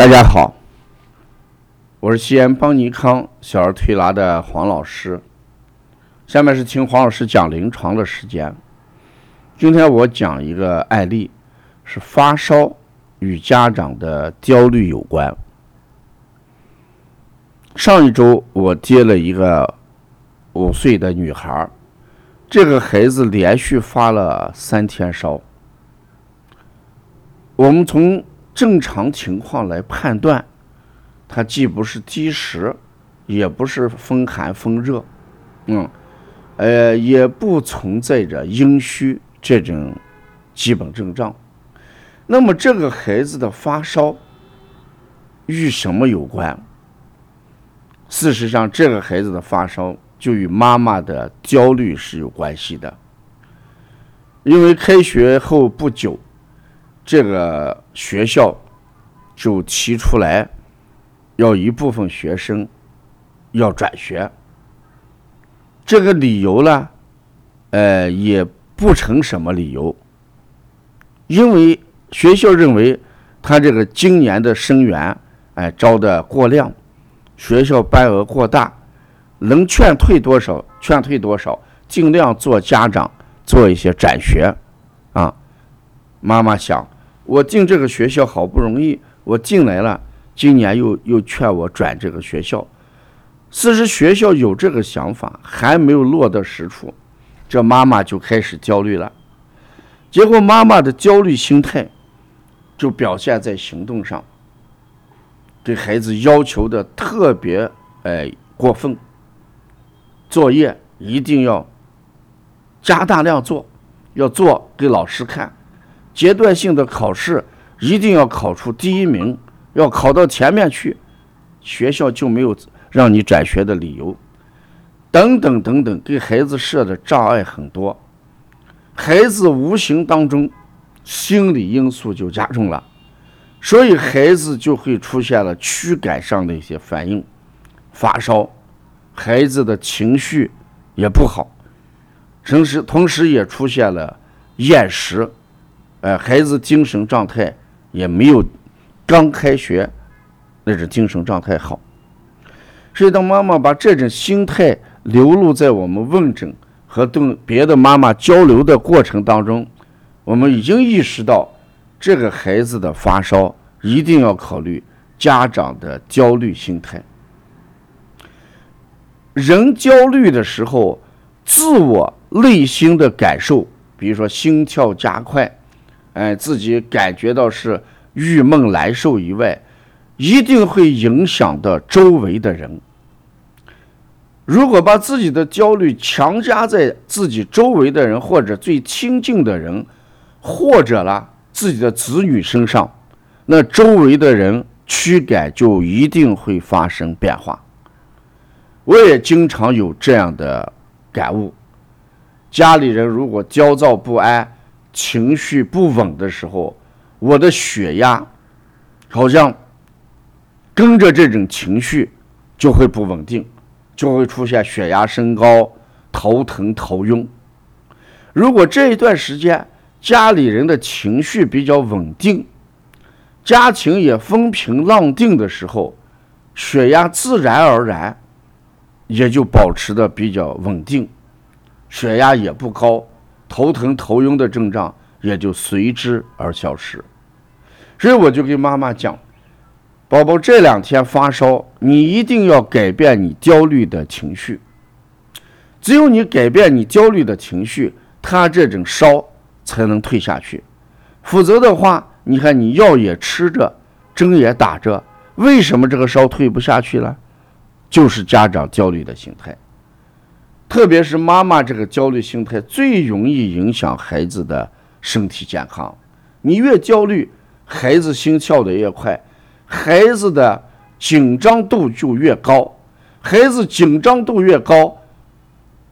大家好，我是西安邦尼康小儿推拿的黄老师。下面是听黄老师讲临床的时间。今天我讲一个案例，是发烧与家长的焦虑有关。上一周我接了一个五岁的女孩，这个孩子连续发了三天烧。我们从正常情况来判断，它既不是积食，也不是风寒风热，嗯，呃，也不存在着阴虚这种基本症状。那么这个孩子的发烧与什么有关？事实上，这个孩子的发烧就与妈妈的焦虑是有关系的，因为开学后不久。这个学校就提出来，要一部分学生要转学。这个理由呢，呃，也不成什么理由，因为学校认为他这个今年的生源哎招的过量，学校班额过大，能劝退多少劝退多少，尽量做家长做一些转学啊。妈妈想。我进这个学校好不容易，我进来了，今年又又劝我转这个学校。事实学校有这个想法，还没有落到实处，这妈妈就开始焦虑了。结果妈妈的焦虑心态就表现在行动上，对孩子要求的特别哎过分，作业一定要加大量做，要做给老师看。阶段性的考试一定要考出第一名，要考到前面去，学校就没有让你转学的理由。等等等等，给孩子设的障碍很多，孩子无形当中心理因素就加重了，所以孩子就会出现了躯干上的一些反应，发烧，孩子的情绪也不好，同时同时也出现了厌食。呃，孩子精神状态也没有刚开学那种精神状态好，所以当妈妈把这种心态流露在我们问诊和跟别的妈妈交流的过程当中，我们已经意识到这个孩子的发烧一定要考虑家长的焦虑心态。人焦虑的时候，自我内心的感受，比如说心跳加快。哎，自己感觉到是郁闷难受以外，一定会影响到周围的人。如果把自己的焦虑强加在自己周围的人或者最亲近的人，或者呢自己的子女身上，那周围的人驱赶就一定会发生变化。我也经常有这样的感悟：家里人如果焦躁不安。情绪不稳的时候，我的血压好像跟着这种情绪就会不稳定，就会出现血压升高、头疼、头晕。如果这一段时间家里人的情绪比较稳定，家庭也风平浪静的时候，血压自然而然也就保持的比较稳定，血压也不高。头疼、头晕的症状也就随之而消失，所以我就跟妈妈讲：“宝宝这两天发烧，你一定要改变你焦虑的情绪。只有你改变你焦虑的情绪，他这种烧才能退下去。否则的话，你看你药也吃着，针也打着，为什么这个烧退不下去了？就是家长焦虑的心态。”特别是妈妈这个焦虑心态最容易影响孩子的身体健康。你越焦虑，孩子心跳的越快，孩子的紧张度就越高。孩子紧张度越高，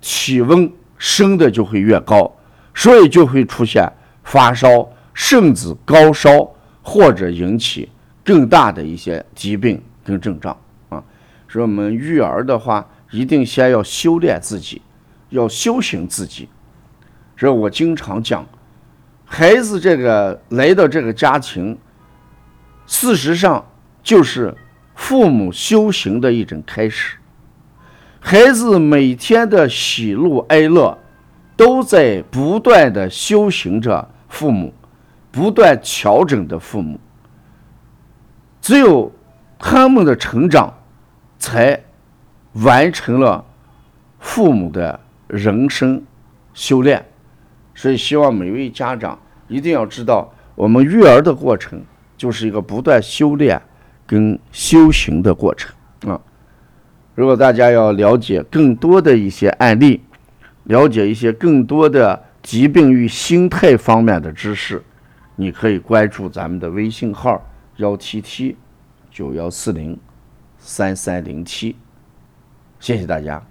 体温升的就会越高，所以就会出现发烧，甚至高烧，或者引起更大的一些疾病跟症状啊。所以我们育儿的话。一定先要修炼自己，要修行自己。这我经常讲，孩子这个来到这个家庭，事实上就是父母修行的一种开始。孩子每天的喜怒哀乐，都在不断的修行着父母，不断调整的父母。只有他们的成长，才完成了父母的人生修炼。所以，希望每位家长一定要知道，我们育儿的过程就是一个不断修炼跟修行的过程啊。如果大家要了解更多的一些案例，了解一些更多的疾病与心态方面的知识，你可以关注咱们的微信号幺七七九幺四零三三零七，谢谢大家。